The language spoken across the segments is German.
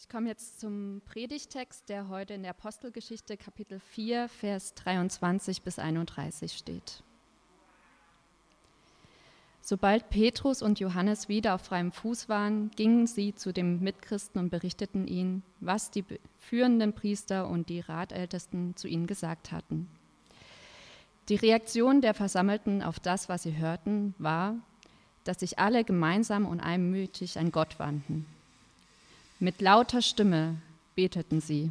Ich komme jetzt zum Predigtext, der heute in der Apostelgeschichte Kapitel 4, Vers 23 bis 31 steht. Sobald Petrus und Johannes wieder auf freiem Fuß waren, gingen sie zu den Mitchristen und berichteten ihnen, was die führenden Priester und die Ratältesten zu ihnen gesagt hatten. Die Reaktion der Versammelten auf das, was sie hörten, war, dass sich alle gemeinsam und einmütig an Gott wandten. Mit lauter Stimme beteten sie.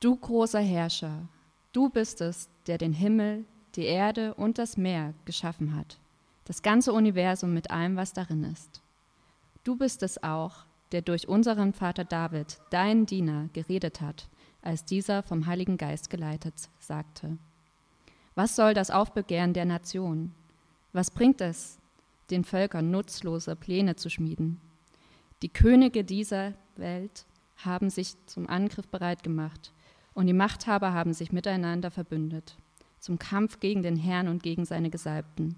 Du großer Herrscher, du bist es, der den Himmel, die Erde und das Meer geschaffen hat, das ganze Universum mit allem, was darin ist. Du bist es auch, der durch unseren Vater David, deinen Diener, geredet hat, als dieser vom Heiligen Geist geleitet sagte. Was soll das Aufbegehren der Nation? Was bringt es, den Völkern nutzlose Pläne zu schmieden? Die Könige dieser Welt haben sich zum Angriff bereit gemacht und die Machthaber haben sich miteinander verbündet, zum Kampf gegen den Herrn und gegen seine Gesalbten.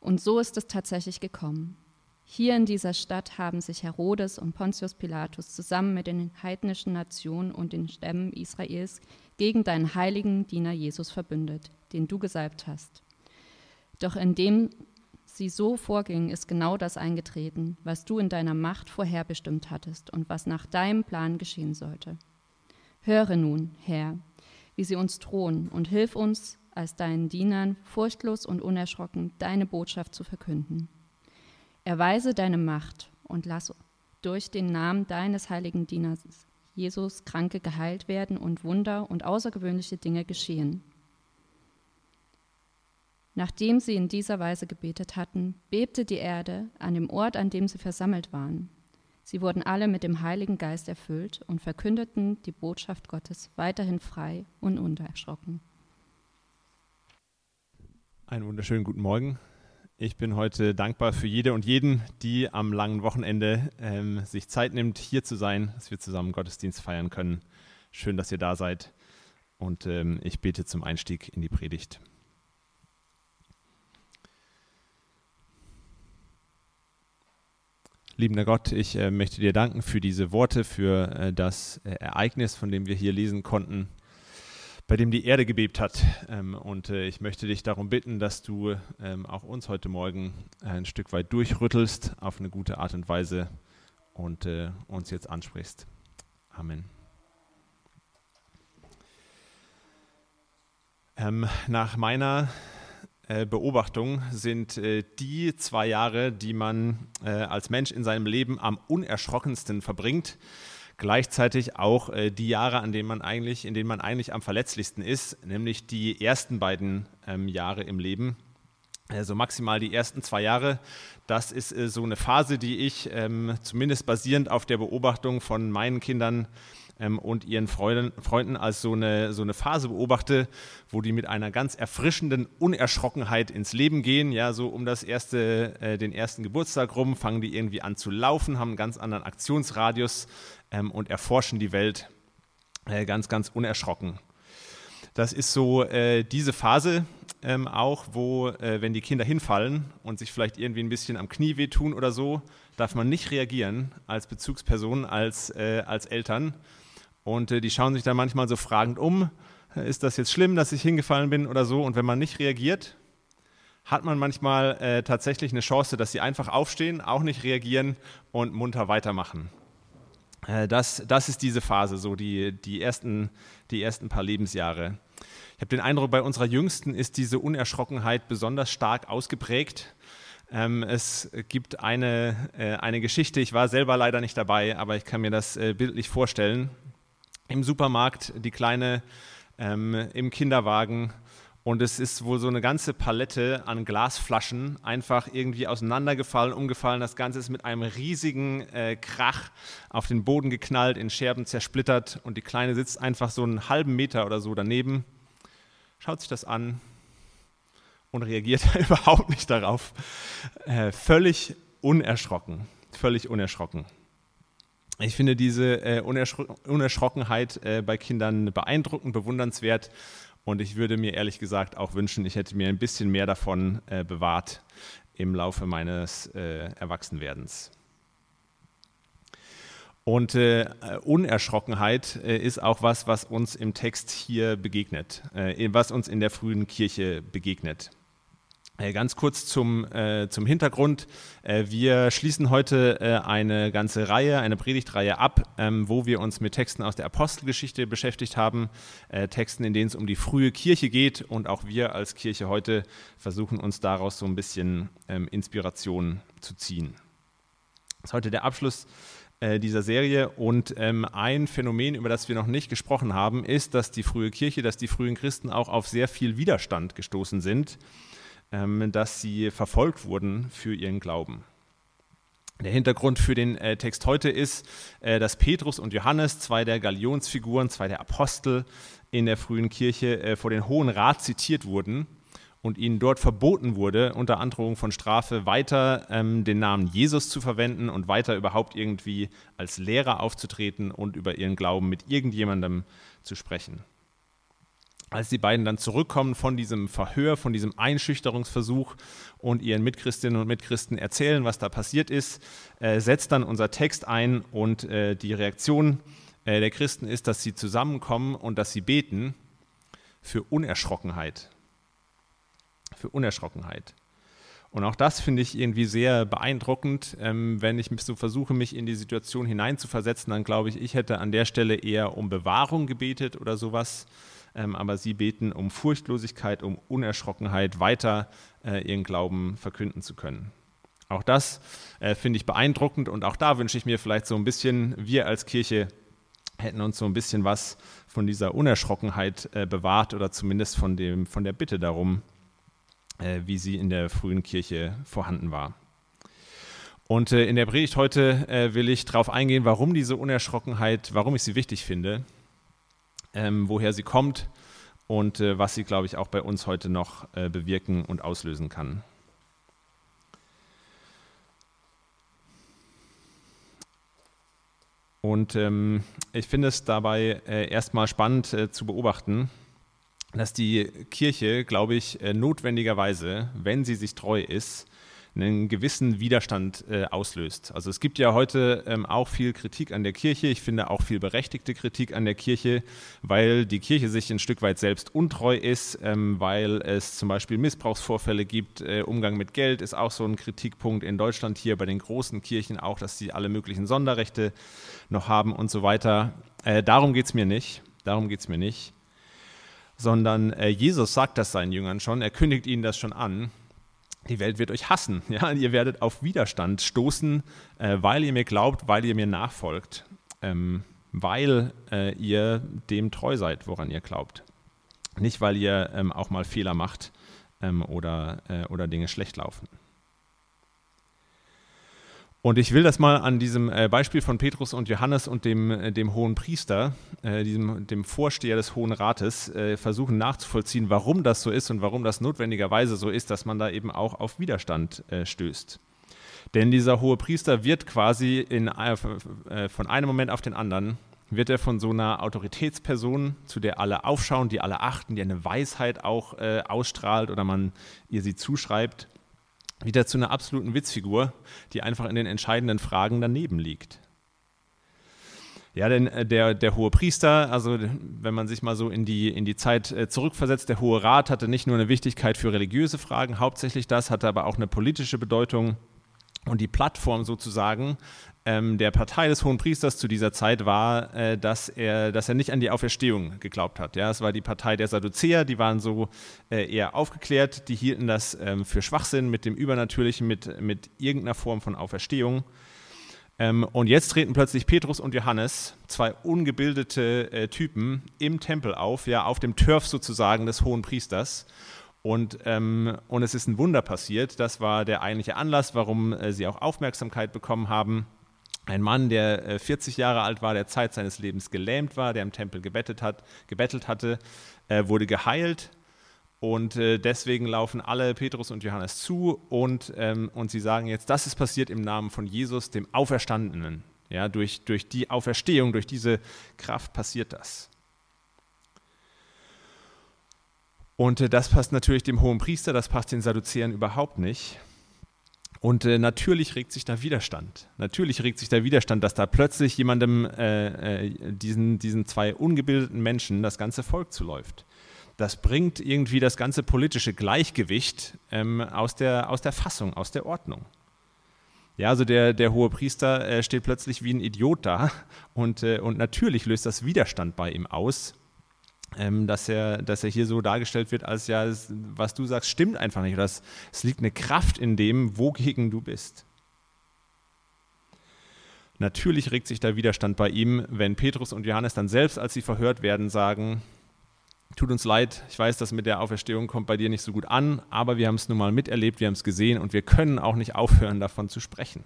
Und so ist es tatsächlich gekommen. Hier in dieser Stadt haben sich Herodes und Pontius Pilatus zusammen mit den heidnischen Nationen und den Stämmen Israels gegen deinen heiligen Diener Jesus verbündet, den du gesalbt hast. Doch indem sie so vorgingen, ist genau das eingetreten, was du in deiner Macht vorherbestimmt hattest und was nach deinem Plan geschehen sollte. Höre nun, Herr, wie sie uns drohen und hilf uns, als deinen Dienern furchtlos und unerschrocken deine Botschaft zu verkünden. Erweise deine Macht und lass durch den Namen deines heiligen Dieners Jesus Kranke geheilt werden und Wunder und außergewöhnliche Dinge geschehen. Nachdem sie in dieser Weise gebetet hatten, bebte die Erde an dem Ort, an dem sie versammelt waren. Sie wurden alle mit dem Heiligen Geist erfüllt und verkündeten die Botschaft Gottes weiterhin frei und unerschrocken. Einen wunderschönen guten Morgen. Ich bin heute dankbar für jede und jeden, die am langen Wochenende ähm, sich Zeit nimmt, hier zu sein, dass wir zusammen Gottesdienst feiern können. Schön, dass ihr da seid. Und ähm, ich bete zum Einstieg in die Predigt. Liebender Gott, ich äh, möchte dir danken für diese Worte, für äh, das äh, Ereignis, von dem wir hier lesen konnten bei dem die Erde gebebt hat. Ähm, und äh, ich möchte dich darum bitten, dass du ähm, auch uns heute Morgen ein Stück weit durchrüttelst auf eine gute Art und Weise und äh, uns jetzt ansprichst. Amen. Ähm, nach meiner äh, Beobachtung sind die zwei Jahre, die man als Mensch in seinem Leben am unerschrockensten verbringt, gleichzeitig auch äh, die Jahre, an denen man eigentlich, in denen man eigentlich am verletzlichsten ist, nämlich die ersten beiden ähm, Jahre im Leben. Also maximal die ersten zwei Jahre. Das ist äh, so eine Phase, die ich ähm, zumindest basierend auf der Beobachtung von meinen Kindern ähm, und ihren Freunden, Freunden als so eine, so eine Phase beobachte, wo die mit einer ganz erfrischenden Unerschrockenheit ins Leben gehen. Ja, so um das erste, äh, den ersten Geburtstag rum fangen die irgendwie an zu laufen, haben einen ganz anderen Aktionsradius ähm, und erforschen die Welt äh, ganz, ganz unerschrocken. Das ist so äh, diese Phase ähm, auch, wo, äh, wenn die Kinder hinfallen und sich vielleicht irgendwie ein bisschen am Knie wehtun oder so, darf man nicht reagieren als Bezugsperson, als, äh, als Eltern, und äh, die schauen sich dann manchmal so fragend um, äh, ist das jetzt schlimm, dass ich hingefallen bin oder so? Und wenn man nicht reagiert, hat man manchmal äh, tatsächlich eine Chance, dass sie einfach aufstehen, auch nicht reagieren und munter weitermachen. Äh, das, das ist diese Phase, so die, die, ersten, die ersten paar Lebensjahre. Ich habe den Eindruck, bei unserer Jüngsten ist diese Unerschrockenheit besonders stark ausgeprägt. Ähm, es gibt eine, äh, eine Geschichte, ich war selber leider nicht dabei, aber ich kann mir das äh, bildlich vorstellen im Supermarkt, die Kleine ähm, im Kinderwagen. Und es ist wohl so eine ganze Palette an Glasflaschen einfach irgendwie auseinandergefallen, umgefallen. Das Ganze ist mit einem riesigen äh, Krach auf den Boden geknallt, in Scherben zersplittert. Und die Kleine sitzt einfach so einen halben Meter oder so daneben, schaut sich das an und reagiert überhaupt nicht darauf. Äh, völlig unerschrocken, völlig unerschrocken. Ich finde diese äh, Unerschro Unerschrockenheit äh, bei Kindern beeindruckend, bewundernswert und ich würde mir ehrlich gesagt auch wünschen, ich hätte mir ein bisschen mehr davon äh, bewahrt im Laufe meines äh, Erwachsenwerdens. Und äh, Unerschrockenheit äh, ist auch was, was uns im Text hier begegnet, äh, was uns in der frühen Kirche begegnet. Äh, ganz kurz zum, äh, zum Hintergrund. Äh, wir schließen heute äh, eine ganze Reihe, eine Predigtreihe ab, ähm, wo wir uns mit Texten aus der Apostelgeschichte beschäftigt haben, äh, Texten, in denen es um die frühe Kirche geht. Und auch wir als Kirche heute versuchen uns daraus so ein bisschen ähm, Inspiration zu ziehen. Das ist heute der Abschluss äh, dieser Serie. Und ähm, ein Phänomen, über das wir noch nicht gesprochen haben, ist, dass die frühe Kirche, dass die frühen Christen auch auf sehr viel Widerstand gestoßen sind dass sie verfolgt wurden für ihren Glauben. Der Hintergrund für den äh, Text heute ist, äh, dass Petrus und Johannes, zwei der Galionsfiguren, zwei der Apostel in der frühen Kirche, äh, vor den Hohen Rat zitiert wurden und ihnen dort verboten wurde, unter Androhung von Strafe weiter ähm, den Namen Jesus zu verwenden und weiter überhaupt irgendwie als Lehrer aufzutreten und über ihren Glauben mit irgendjemandem zu sprechen als die beiden dann zurückkommen von diesem Verhör, von diesem Einschüchterungsversuch und ihren Mitchristinnen und Mitchristen erzählen, was da passiert ist, äh, setzt dann unser Text ein und äh, die Reaktion äh, der Christen ist, dass sie zusammenkommen und dass sie beten für Unerschrockenheit. Für Unerschrockenheit. Und auch das finde ich irgendwie sehr beeindruckend. Ähm, wenn ich so versuche, mich in die Situation hineinzuversetzen, dann glaube ich, ich hätte an der Stelle eher um Bewahrung gebetet oder sowas aber sie beten um Furchtlosigkeit, um Unerschrockenheit, weiter äh, ihren Glauben verkünden zu können. Auch das äh, finde ich beeindruckend und auch da wünsche ich mir vielleicht so ein bisschen, wir als Kirche hätten uns so ein bisschen was von dieser Unerschrockenheit äh, bewahrt oder zumindest von, dem, von der Bitte darum, äh, wie sie in der frühen Kirche vorhanden war. Und äh, in der Predigt heute äh, will ich darauf eingehen, warum diese Unerschrockenheit, warum ich sie wichtig finde ähm, woher sie kommt und äh, was sie, glaube ich, auch bei uns heute noch äh, bewirken und auslösen kann. Und ähm, ich finde es dabei äh, erstmal spannend äh, zu beobachten, dass die Kirche, glaube ich, äh, notwendigerweise, wenn sie sich treu ist, einen gewissen Widerstand äh, auslöst. Also es gibt ja heute ähm, auch viel Kritik an der Kirche, ich finde auch viel berechtigte Kritik an der Kirche, weil die Kirche sich ein Stück weit selbst untreu ist, ähm, weil es zum Beispiel Missbrauchsvorfälle gibt. Äh, Umgang mit Geld ist auch so ein Kritikpunkt in Deutschland hier bei den großen Kirchen auch, dass sie alle möglichen Sonderrechte noch haben und so weiter. Äh, darum geht es mir nicht. Darum geht es mir nicht sondern äh, Jesus sagt das seinen Jüngern schon, er kündigt ihnen das schon an die Welt wird euch hassen. Ja? Ihr werdet auf Widerstand stoßen, äh, weil ihr mir glaubt, weil ihr mir nachfolgt, ähm, weil äh, ihr dem treu seid, woran ihr glaubt. Nicht, weil ihr ähm, auch mal Fehler macht ähm, oder, äh, oder Dinge schlecht laufen. Und ich will das mal an diesem äh, Beispiel von Petrus und Johannes und dem, äh, dem hohen Priester, äh, diesem, dem Vorsteher des Hohen Rates, versuchen nachzuvollziehen, warum das so ist und warum das notwendigerweise so ist, dass man da eben auch auf Widerstand stößt. Denn dieser hohe Priester wird quasi in, von einem Moment auf den anderen, wird er von so einer Autoritätsperson, zu der alle aufschauen, die alle achten, die eine Weisheit auch ausstrahlt oder man ihr sie zuschreibt, wieder zu einer absoluten Witzfigur, die einfach in den entscheidenden Fragen daneben liegt. Ja, denn äh, der, der hohe Priester, also wenn man sich mal so in die, in die Zeit äh, zurückversetzt, der Hohe Rat hatte nicht nur eine Wichtigkeit für religiöse Fragen, hauptsächlich das, hatte aber auch eine politische Bedeutung. Und die Plattform sozusagen ähm, der Partei des Hohen Priesters zu dieser Zeit war, äh, dass, er, dass er nicht an die Auferstehung geglaubt hat. Ja, es war die Partei der Sadduzäer, die waren so äh, eher aufgeklärt, die hielten das ähm, für Schwachsinn mit dem Übernatürlichen, mit, mit irgendeiner Form von Auferstehung. Ähm, und jetzt treten plötzlich Petrus und Johannes, zwei ungebildete äh, Typen, im Tempel auf, ja, auf dem Turf sozusagen des Hohen Priesters und, ähm, und es ist ein Wunder passiert. Das war der eigentliche Anlass, warum äh, sie auch Aufmerksamkeit bekommen haben. Ein Mann, der äh, 40 Jahre alt war, der Zeit seines Lebens gelähmt war, der im Tempel gebettet hat, gebettelt hatte, äh, wurde geheilt. Und äh, deswegen laufen alle Petrus und Johannes zu und, ähm, und sie sagen jetzt, das ist passiert im Namen von Jesus, dem Auferstandenen. Ja, durch, durch die Auferstehung, durch diese Kraft passiert das. Und äh, das passt natürlich dem hohen Priester, das passt den Sadduzäern überhaupt nicht. Und äh, natürlich regt sich da Widerstand. Natürlich regt sich der Widerstand, dass da plötzlich jemandem, äh, äh, diesen, diesen zwei ungebildeten Menschen, das ganze Volk zuläuft. Das bringt irgendwie das ganze politische Gleichgewicht ähm, aus, der, aus der Fassung, aus der Ordnung. Ja, also der, der hohe Priester äh, steht plötzlich wie ein Idiot da und, äh, und natürlich löst das Widerstand bei ihm aus ähm, dass, er, dass er hier so dargestellt wird, als ja, was du sagst, stimmt einfach nicht. Oder es, es liegt eine Kraft in dem, wogegen du bist. Natürlich regt sich der Widerstand bei ihm, wenn Petrus und Johannes dann selbst, als sie verhört werden, sagen, tut uns leid, ich weiß, das mit der Auferstehung kommt bei dir nicht so gut an, aber wir haben es nun mal miterlebt, wir haben es gesehen und wir können auch nicht aufhören, davon zu sprechen.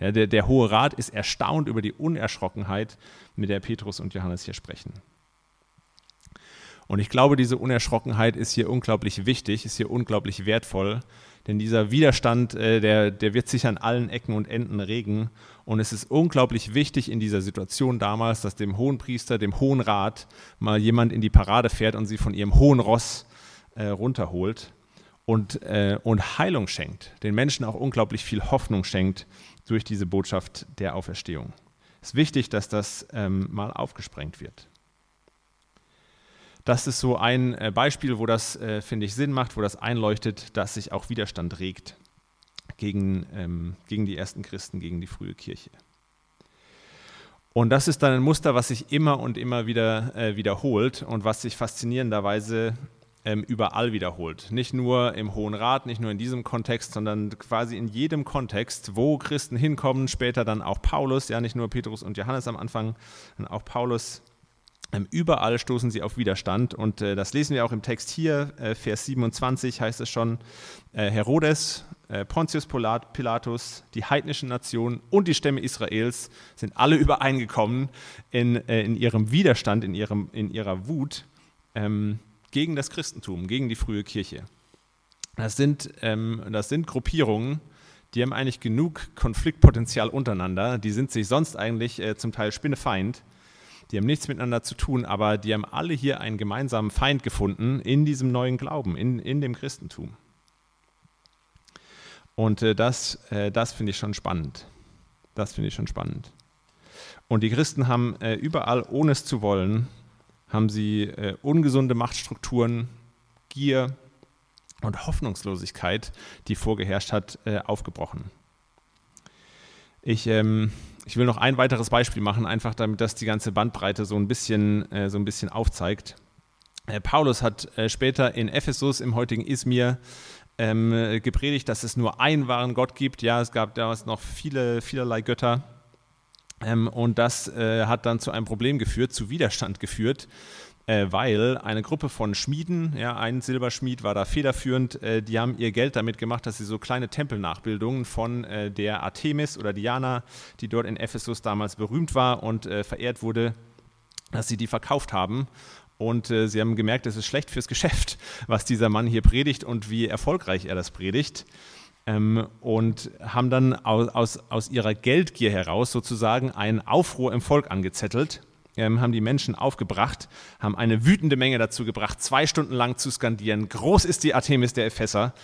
Ja, der, der Hohe Rat ist erstaunt über die Unerschrockenheit, mit der Petrus und Johannes hier sprechen. Und ich glaube, diese Unerschrockenheit ist hier unglaublich wichtig, ist hier unglaublich wertvoll, denn dieser Widerstand, äh, der, der wird sich an allen Ecken und Enden regen. Und es ist unglaublich wichtig in dieser Situation damals, dass dem hohen Priester, dem hohen Rat mal jemand in die Parade fährt und sie von ihrem hohen Ross äh, runterholt und, äh, und Heilung schenkt, den Menschen auch unglaublich viel Hoffnung schenkt durch diese Botschaft der Auferstehung. Es ist wichtig, dass das ähm, mal aufgesprengt wird. Das ist so ein äh, Beispiel, wo das, äh, finde ich, Sinn macht, wo das einleuchtet, dass sich auch Widerstand regt gegen, ähm, gegen die ersten Christen, gegen die frühe Kirche. Und das ist dann ein Muster, was sich immer und immer wieder äh, wiederholt und was sich faszinierenderweise ähm, überall wiederholt. Nicht nur im Hohen Rat, nicht nur in diesem Kontext, sondern quasi in jedem Kontext, wo Christen hinkommen, später dann auch Paulus, ja nicht nur Petrus und Johannes am Anfang, sondern auch Paulus überall stoßen sie auf Widerstand und äh, das lesen wir auch im Text hier, äh, Vers 27 heißt es schon, äh, Herodes, äh, Pontius Pilatus, die heidnischen Nationen und die Stämme Israels sind alle übereingekommen in, äh, in ihrem Widerstand, in, ihrem, in ihrer Wut ähm, gegen das Christentum, gegen die frühe Kirche. Das sind, ähm, das sind Gruppierungen, die haben eigentlich genug Konfliktpotenzial untereinander, die sind sich sonst eigentlich äh, zum Teil spinnefeind die haben nichts miteinander zu tun, aber die haben alle hier einen gemeinsamen Feind gefunden in diesem neuen Glauben, in, in dem Christentum. Und äh, das, äh, das finde ich schon spannend. Das finde ich schon spannend. Und die Christen haben äh, überall, ohne es zu wollen, haben sie äh, ungesunde Machtstrukturen, Gier und Hoffnungslosigkeit, die vorgeherrscht hat, äh, aufgebrochen. Ich ähm, ich will noch ein weiteres Beispiel machen, einfach damit das die ganze Bandbreite so ein bisschen, äh, so ein bisschen aufzeigt. Äh, Paulus hat äh, später in Ephesus, im heutigen Izmir, ähm, gepredigt, dass es nur einen wahren Gott gibt. Ja, es gab damals noch viele, vielerlei Götter. Ähm, und das äh, hat dann zu einem Problem geführt, zu Widerstand geführt äh, weil eine Gruppe von Schmieden, ja, ein Silberschmied war da federführend, äh, die haben ihr Geld damit gemacht, dass sie so kleine Tempelnachbildungen von äh, der Artemis oder Diana, die dort in Ephesus damals berühmt war und äh, verehrt wurde, dass sie die verkauft haben. Und äh, sie haben gemerkt, es ist schlecht fürs Geschäft, was dieser Mann hier predigt und wie erfolgreich er das predigt. Ähm, und haben dann aus, aus, ihrer Geldgier heraus sozusagen einen Aufruhr im Volk angezettelt haben die Menschen aufgebracht, haben eine wütende Menge dazu gebracht, zwei Stunden lang zu skandieren, groß ist die Artemis der Epheser,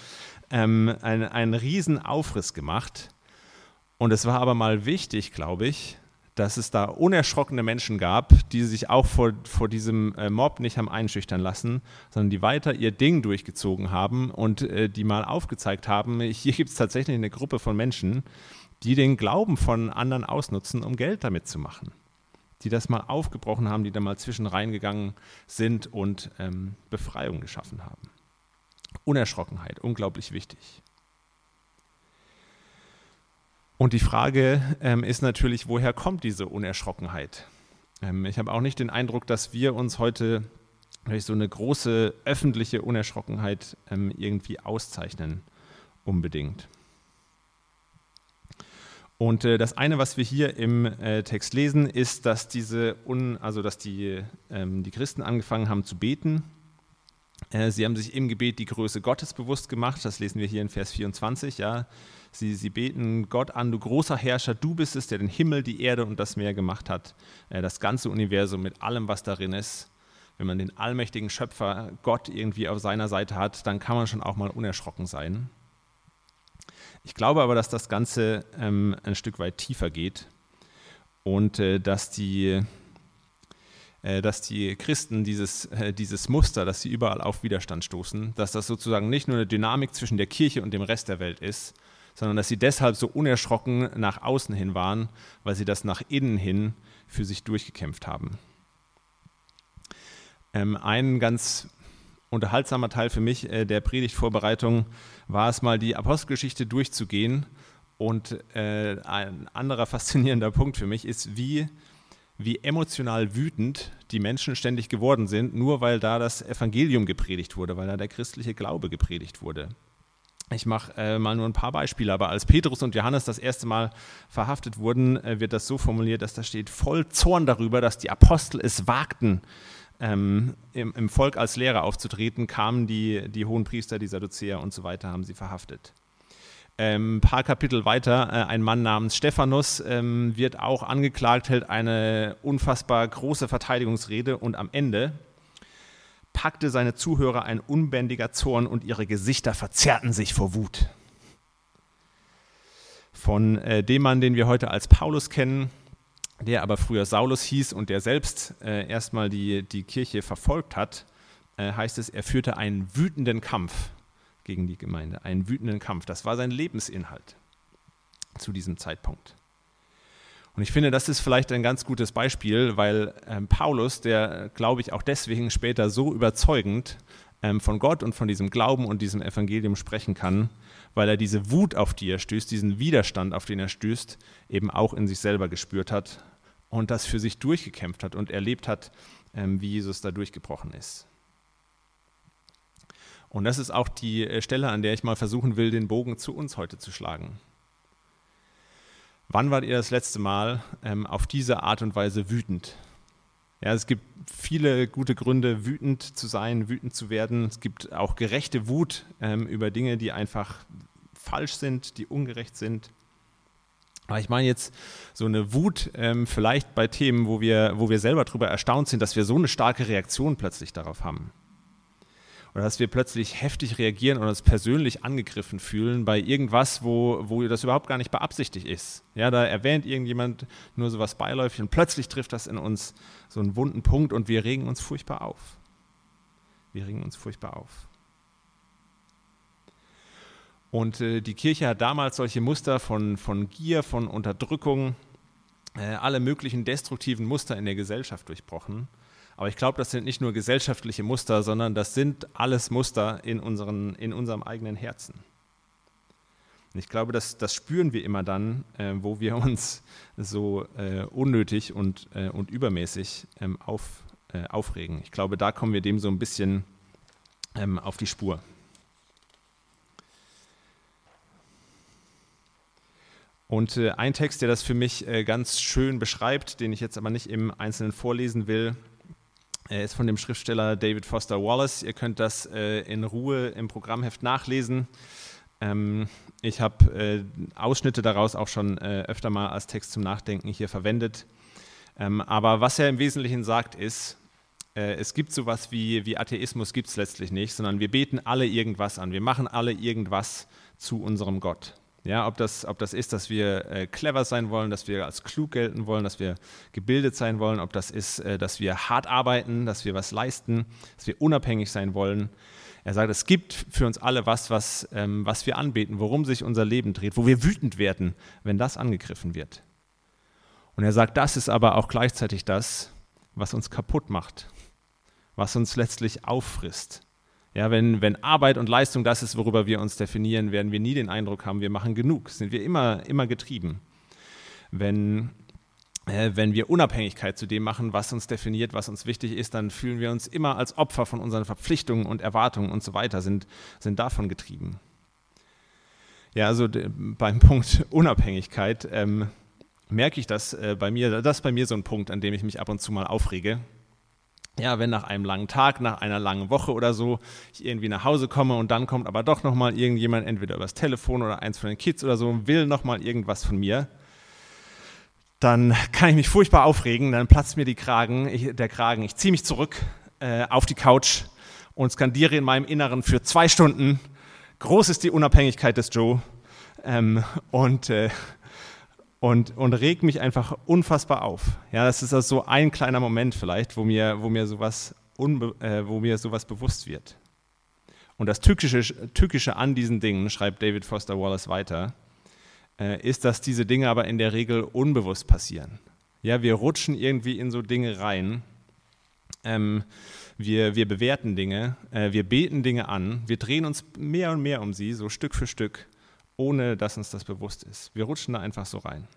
ähm, ein, einen riesen Aufriss gemacht. Und es war aber mal wichtig, glaube ich, dass es da unerschrockene Menschen gab, die sich auch vor, vor diesem äh, Mob nicht haben einschüchtern lassen, sondern die weiter ihr Ding durchgezogen haben und äh, die mal aufgezeigt haben, hier gibt es tatsächlich eine Gruppe von Menschen, die den Glauben von anderen ausnutzen, um Geld damit zu machen die das mal aufgebrochen haben, die da mal zwischen reingegangen sind und ähm, Befreiung geschaffen haben. Unerschrockenheit, unglaublich wichtig. Und die Frage ähm, ist natürlich, woher kommt diese Unerschrockenheit? Ähm, ich habe auch nicht den Eindruck, dass wir uns heute durch so eine große öffentliche Unerschrockenheit ähm, irgendwie auszeichnen, unbedingt. Und äh, das eine, was wir hier im äh, Text lesen, ist, dass diese, Un, also dass die, ähm, die Christen angefangen haben zu beten. Äh, sie haben sich im Gebet die Größe Gottes bewusst gemacht. Das lesen wir hier in Vers 24. Ja, sie, sie beten Gott an: Du großer Herrscher, du bist es, der den Himmel, die Erde und das Meer gemacht hat, äh, das ganze Universum mit allem, was darin ist. Wenn man den allmächtigen Schöpfer Gott irgendwie auf seiner Seite hat, dann kann man schon auch mal unerschrocken sein. Ich glaube aber, dass das Ganze ähm, ein Stück weit tiefer geht und äh, dass, die, äh, dass die Christen dieses, äh, dieses Muster, dass sie überall auf Widerstand stoßen, dass das sozusagen nicht nur eine Dynamik zwischen der Kirche und dem Rest der Welt ist, sondern dass sie deshalb so unerschrocken nach außen hin waren, weil sie das nach innen hin für sich durchgekämpft haben. Ähm, ein ganz unterhaltsamer Teil für mich äh, der Predigtvorbereitung war es mal, die Apostelgeschichte durchzugehen. Und äh, ein anderer faszinierender Punkt für mich ist, wie, wie emotional wütend die Menschen ständig geworden sind, nur weil da das Evangelium gepredigt wurde, weil da der christliche Glaube gepredigt wurde. Ich mache äh, mal nur ein paar Beispiele, aber als Petrus und Johannes das erste Mal verhaftet wurden, äh, wird das so formuliert, dass da steht voll Zorn darüber, dass die Apostel es wagten, ähm, im, im, Volk als Lehrer aufzutreten, kamen die, die hohen Priester, die Sadduzäer und so weiter, haben sie verhaftet. Ähm, ein paar Kapitel weiter, äh, ein Mann namens Stephanus ähm, wird auch angeklagt, hält eine unfassbar große Verteidigungsrede und am Ende packte seine Zuhörer ein unbändiger Zorn und ihre Gesichter verzerrten sich vor Wut. Von äh, dem Mann, den wir heute als Paulus kennen, der aber früher Saulus hieß und der selbst äh, erstmal die, die Kirche verfolgt hat, äh, heißt es, er führte einen wütenden Kampf gegen die Gemeinde, einen wütenden Kampf. Das war sein Lebensinhalt zu diesem Zeitpunkt. Und ich finde, das ist vielleicht ein ganz gutes Beispiel, weil ähm, Paulus, der, glaube ich, auch deswegen später so überzeugend ähm, von Gott und von diesem Glauben und diesem Evangelium sprechen kann, weil er diese Wut, auf die er stößt, diesen Widerstand, auf den er stößt, eben auch in sich selber gespürt hat und das für sich durchgekämpft hat und erlebt hat, ähm, wie Jesus da durchgebrochen ist. Und das ist auch die äh, Stelle, an der ich mal versuchen will, den Bogen zu uns heute zu schlagen. Wann wart ihr das letzte Mal ähm, auf diese Art und Weise wütend? Ja, es gibt viele gute Gründe, wütend zu sein, wütend zu werden. Es gibt auch gerechte Wut ähm, über Dinge, die einfach falsch sind, die ungerecht sind. Aber ich meine jetzt so eine Wut ähm, vielleicht bei Themen, wo wir, wo wir selber darüber erstaunt sind, dass wir so eine starke Reaktion plötzlich darauf haben oder dass wir plötzlich heftig reagieren und uns persönlich angegriffen fühlen bei irgendwas, wo, wo das überhaupt gar nicht beabsichtigt ist. Ja, da erwähnt irgendjemand nur so was beiläufig und plötzlich trifft das in uns so einen wunden Punkt und wir regen uns furchtbar auf. Wir regen uns furchtbar auf. Und äh, die Kirche hat damals solche Muster von, von Gier, von Unterdrückung, äh, alle möglichen destruktiven Muster in der Gesellschaft durchbrochen aber ich glaube, das sind nicht nur gesellschaftliche Muster, sondern das sind alles Muster in, unseren, in unserem eigenen Herzen. Und ich glaube, das, das spüren wir immer dann, äh, wo wir uns so äh, unnötig und, äh, und übermäßig ähm, auf, äh, aufregen. Ich glaube, da kommen wir dem so ein bisschen ähm, auf die Spur. Und äh, ein Text, der das für mich äh, ganz schön beschreibt, den ich jetzt aber nicht im Einzelnen vorlesen will, er ist von dem Schriftsteller David Foster Wallace. Ihr könnt das äh, in Ruhe im Programmheft nachlesen. Ähm, ich habe äh, Ausschnitte daraus auch schon äh, öfter mal als Text zum Nachdenken hier verwendet. Ähm, aber was er im Wesentlichen sagt, ist, äh, es gibt sowas wie, wie Atheismus gibt es letztlich nicht, sondern wir beten alle irgendwas an. Wir machen alle irgendwas zu unserem Gott. Ja, ob, das, ob das ist, dass wir äh, clever sein wollen, dass wir als klug gelten wollen, dass wir gebildet sein wollen, ob das ist, äh, dass wir hart arbeiten, dass wir was leisten, dass wir unabhängig sein wollen. Er sagt, es gibt für uns alle was, was, ähm, was wir anbeten, worum sich unser Leben dreht, wo wir wütend werden, wenn das angegriffen wird. Und er sagt, das ist aber auch gleichzeitig das, was uns kaputt macht, was uns letztlich auffrisst, ja, wenn, wenn Arbeit und Leistung das ist, worüber wir uns definieren, werden wir nie den Eindruck haben, wir machen genug. Sind wir immer, immer getrieben. Wenn, äh, wenn wir Unabhängigkeit zu dem machen, was uns definiert, was uns wichtig ist, dann fühlen wir uns immer als Opfer von unseren Verpflichtungen und Erwartungen und so weiter, sind, sind davon getrieben. Ja, also beim Punkt Unabhängigkeit ähm, merke ich das äh, bei mir, das ist bei mir so ein Punkt, an dem ich mich ab und zu mal aufrege ja, wenn nach einem langen Tag, nach einer langen Woche oder so ich irgendwie nach Hause komme und dann kommt aber doch nochmal irgendjemand, entweder übers Telefon oder eins von den Kids oder so, und will nochmal irgendwas von mir, dann kann ich mich furchtbar aufregen, dann platzt mir die Kragen, ich, der Kragen, ich ziehe mich zurück äh, auf die Couch und skandiere in meinem Inneren für zwei Stunden, groß ist die Unabhängigkeit des Joe, ähm, und, äh, und, und regt mich einfach unfassbar auf. Ja, das ist also so ein kleiner Moment vielleicht, wo mir, wo mir, sowas, unbe äh, wo mir sowas bewusst wird. Und das Tückische, Tückische an diesen Dingen, schreibt David Foster Wallace weiter, äh, ist, dass diese Dinge aber in der Regel unbewusst passieren. Ja, wir rutschen irgendwie in so Dinge rein. Ähm, wir, wir bewerten Dinge, äh, wir beten Dinge an, wir drehen uns mehr und mehr um sie, so Stück für Stück, ohne dass uns das bewusst ist. Wir rutschen da einfach so rein.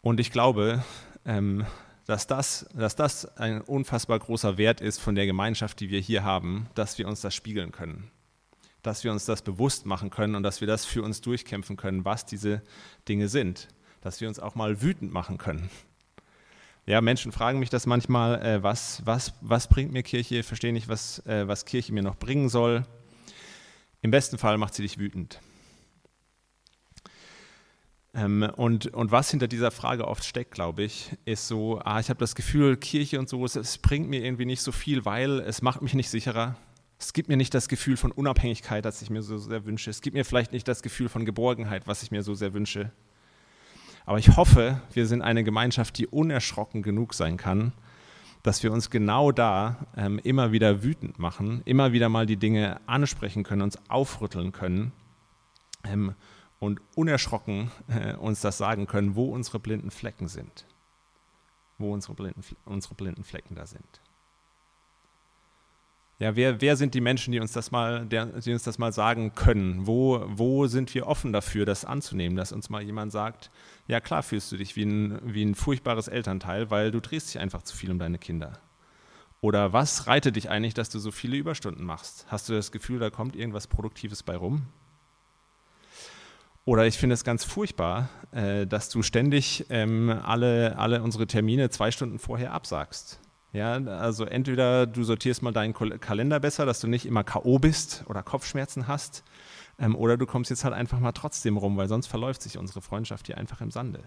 Und ich glaube, ähm, dass das, dass das ein unfassbar großer Wert ist von der Gemeinschaft, die wir hier haben, dass wir uns das spiegeln können, dass wir uns das bewusst machen können und dass wir das für uns durchkämpfen können, was diese Dinge sind, dass wir uns auch mal wütend machen können. Ja, Menschen fragen mich das manchmal, äh, was, was, was bringt mir Kirche, verstehe nicht, was, äh, was Kirche mir noch bringen soll. Im besten Fall macht sie dich wütend. Ähm, und, und was hinter dieser Frage oft steckt, glaube ich, ist so, ah, ich habe das Gefühl, Kirche und so, es, es bringt mir irgendwie nicht so viel, weil es macht mich nicht sicherer. Es gibt mir nicht das Gefühl von Unabhängigkeit, das ich mir so sehr wünsche. Es gibt mir vielleicht nicht das Gefühl von Geborgenheit, was ich mir so sehr wünsche. Aber ich hoffe, wir sind eine Gemeinschaft, die unerschrocken genug sein kann, dass wir uns genau da ähm, immer wieder wütend machen, immer wieder mal die Dinge ansprechen können, uns aufrütteln können. Ähm, und unerschrocken äh, uns das sagen können, wo unsere blinden Flecken sind. Wo unsere blinden, unsere blinden Flecken da sind. Ja, wer, wer sind die Menschen, die uns das mal, der, die uns das mal sagen können? Wo, wo sind wir offen dafür, das anzunehmen, dass uns mal jemand sagt, ja klar fühlst du dich wie ein, wie ein furchtbares Elternteil, weil du drehst dich einfach zu viel um deine Kinder. Oder was reitet dich eigentlich, dass du so viele Überstunden machst? Hast du das Gefühl, da kommt irgendwas Produktives bei rum? Oder ich finde es ganz furchtbar, äh, dass du ständig ähm, alle, alle unsere Termine zwei Stunden vorher absagst. Ja, also entweder du sortierst mal deinen Kalender besser, dass du nicht immer K.O. bist oder Kopfschmerzen hast, ähm, oder du kommst jetzt halt einfach mal trotzdem rum, weil sonst verläuft sich unsere Freundschaft hier einfach im Sande.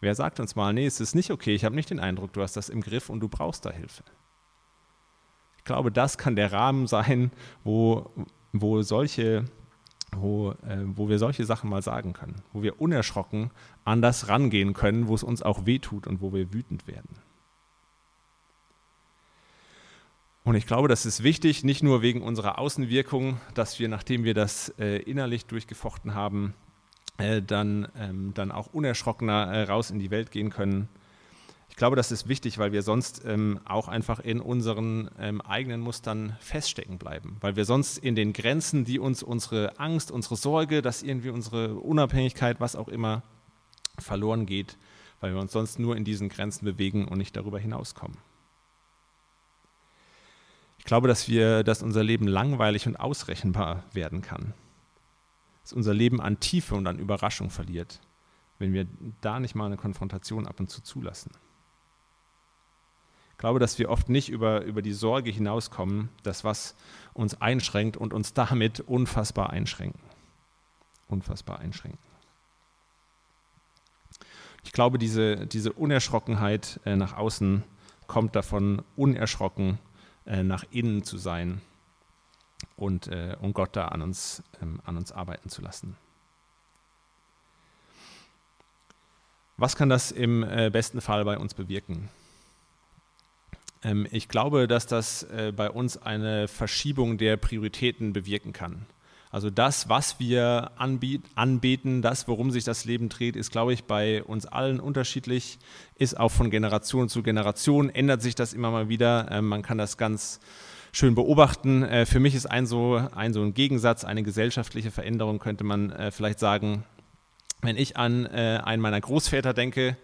Wer sagt uns mal, nee, es ist nicht okay, ich habe nicht den Eindruck, du hast das im Griff und du brauchst da Hilfe. Ich glaube, das kann der Rahmen sein, wo, wo solche wo, äh, wo wir solche Sachen mal sagen können, wo wir unerschrocken an das rangehen können, wo es uns auch wehtut und wo wir wütend werden. Und ich glaube, das ist wichtig, nicht nur wegen unserer Außenwirkung, dass wir, nachdem wir das äh, innerlich durchgefochten haben, äh, dann, ähm, dann auch unerschrockener äh, raus in die Welt gehen können, glaube, das ist wichtig, weil wir sonst ähm, auch einfach in unseren ähm, eigenen Mustern feststecken bleiben. Weil wir sonst in den Grenzen, die uns unsere Angst, unsere Sorge, dass irgendwie unsere Unabhängigkeit, was auch immer, verloren geht, weil wir uns sonst nur in diesen Grenzen bewegen und nicht darüber hinauskommen. Ich glaube, dass wir, dass unser Leben langweilig und ausrechenbar werden kann. Dass unser Leben an Tiefe und an Überraschung verliert, wenn wir da nicht mal eine Konfrontation ab und zu zulassen. Ich glaube, dass wir oft nicht über, über die Sorge hinauskommen, dass was uns einschränkt und uns damit unfassbar einschränken. Unfassbar einschränken. Ich glaube, diese, diese Unerschrockenheit äh, nach außen kommt davon, unerschrocken äh, nach innen zu sein und, äh, und Gott da an uns, ähm, an uns arbeiten zu lassen. Was kann das im äh, besten Fall bei uns bewirken? Ähm, ich glaube, dass das äh, bei uns eine Verschiebung der Prioritäten bewirken kann. Also das, was wir anbeten, das, worum sich das Leben dreht, ist, glaube ich, bei uns allen unterschiedlich, ist auch von Generation zu Generation, ändert sich das immer mal wieder. Ähm, man kann das ganz schön beobachten. Äh, für mich ist ein so, ein so ein Gegensatz, eine gesellschaftliche Veränderung, könnte man äh, vielleicht sagen, wenn ich an einen meiner Großväter denke,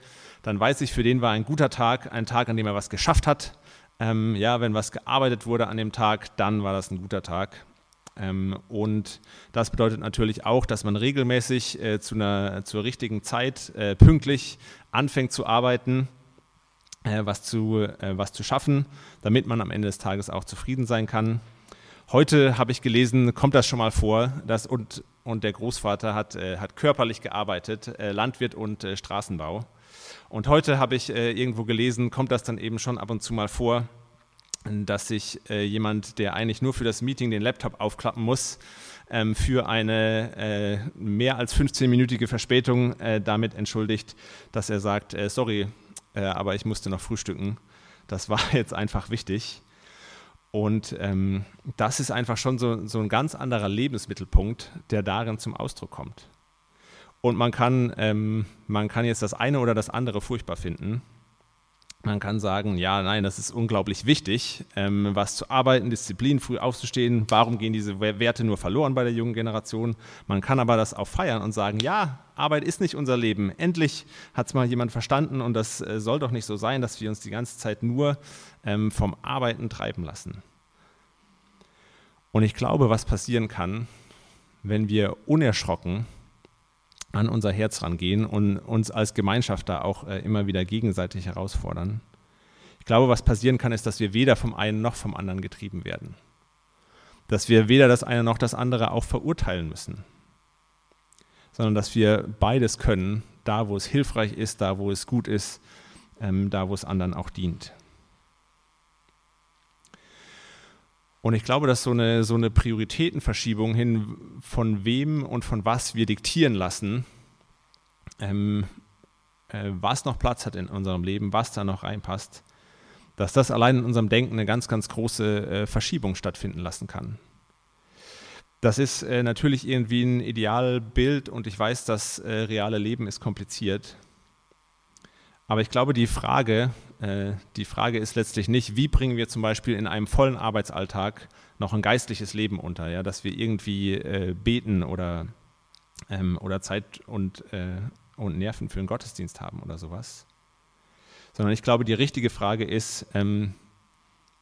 dann weiß ich, für den war ein guter Tag, ein Tag, an dem er was geschafft hat, ähm, ja, wenn was gearbeitet wurde an dem Tag, dann war das ein guter Tag. Ähm, und das bedeutet natürlich auch, dass man regelmäßig äh, zu einer, zur richtigen Zeit äh, pünktlich anfängt zu arbeiten, äh, was, zu, äh, was zu schaffen, damit man am Ende des Tages auch zufrieden sein kann. Heute habe ich gelesen, kommt das schon mal vor, dass und, und der Großvater hat, äh, hat körperlich gearbeitet, äh, Landwirt und Straßenbau. Und heute habe ich irgendwo gelesen, kommt das dann eben schon ab und zu mal vor, dass sich äh, jemand, der eigentlich nur für das Meeting den Laptop aufklappen muss, ähm, für eine äh, mehr als 15-minütige Verspätung äh, damit entschuldigt, dass er sagt, äh, sorry, äh, aber ich musste noch frühstücken. Das war jetzt einfach wichtig. Und ähm, das ist einfach schon so, so ein ganz anderer Lebensmittelpunkt, der darin zum Ausdruck kommt. Und man kann, ähm, man kann jetzt das eine oder das andere furchtbar finden. Man kann sagen, ja, nein, das ist unglaublich wichtig, ähm, was zu arbeiten, Disziplin, früh aufzustehen. Warum gehen diese Werte nur verloren bei der jungen Generation? Man kann aber das auch feiern und sagen, ja, Arbeit ist nicht unser Leben. Endlich hat es mal jemand verstanden und das äh, soll doch nicht so sein, dass wir uns die ganze Zeit nur ähm, vom Arbeiten treiben lassen. Und ich glaube, was passieren kann, wenn wir unerschrocken an unser Herz rangehen und uns als Gemeinschaft da auch äh, immer wieder gegenseitig herausfordern. Ich glaube, was passieren kann, ist, dass wir weder vom einen noch vom anderen getrieben werden. Dass wir weder das eine noch das andere auch verurteilen müssen, sondern dass wir beides können, da wo es hilfreich ist, da wo es gut ist, ähm, da wo es anderen auch dient. Und ich glaube, dass so eine, so eine Prioritätenverschiebung hin, von wem und von was wir diktieren lassen, ähm, äh, was noch Platz hat in unserem Leben, was da noch reinpasst, dass das allein in unserem Denken eine ganz, ganz große äh, Verschiebung stattfinden lassen kann. Das ist äh, natürlich irgendwie ein Idealbild und ich weiß, das äh, reale Leben ist kompliziert. Aber ich glaube, die Frage, äh, die Frage ist letztlich nicht, wie bringen wir zum Beispiel in einem vollen Arbeitsalltag noch ein geistliches Leben unter, ja, dass wir irgendwie äh, beten oder, ähm, oder Zeit und, äh, und Nerven für einen Gottesdienst haben oder sowas. Sondern ich glaube, die richtige Frage ist, ähm,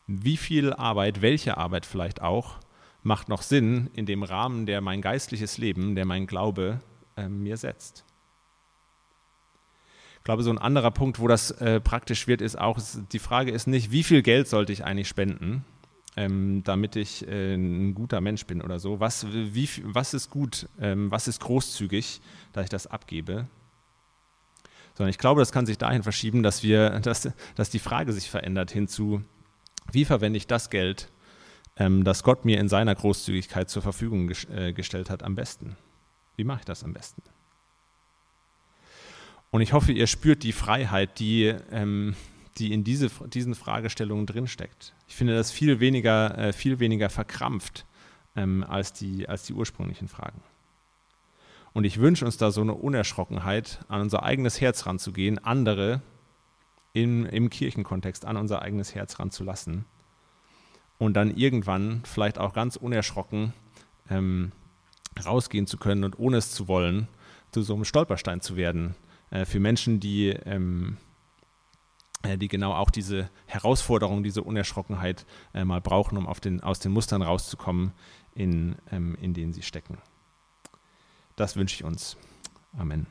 wie viel Arbeit, welche Arbeit vielleicht auch, macht noch Sinn in dem Rahmen, der mein geistliches Leben, der mein Glaube ähm, mir setzt. Ich glaube, so ein anderer Punkt, wo das äh, praktisch wird, ist auch, die Frage ist nicht, wie viel Geld sollte ich eigentlich spenden, ähm, damit ich äh, ein guter Mensch bin oder so. Was, wie, was ist gut, ähm, was ist großzügig, dass ich das abgebe? Sondern ich glaube, das kann sich dahin verschieben, dass, wir, dass, dass die Frage sich verändert hinzu, wie verwende ich das Geld, ähm, das Gott mir in seiner Großzügigkeit zur Verfügung ges äh, gestellt hat, am besten? Wie mache ich das am besten? Und ich hoffe, ihr spürt die Freiheit, die, ähm, die in diese, diesen Fragestellungen drinsteckt. Ich finde das viel weniger, äh, viel weniger verkrampft ähm, als, die, als die ursprünglichen Fragen. Und ich wünsche uns da so eine Unerschrockenheit, an unser eigenes Herz ranzugehen, andere im, im Kirchenkontext an unser eigenes Herz ranzulassen und dann irgendwann vielleicht auch ganz unerschrocken ähm, rausgehen zu können und ohne es zu wollen, zu so einem Stolperstein zu werden, äh, für Menschen, die, ähm, äh, die genau auch diese Herausforderung, diese Unerschrockenheit äh, mal brauchen, um den, aus den Mustern rauszukommen, in, ähm, in denen sie stecken. Das wünsche ich uns. Amen.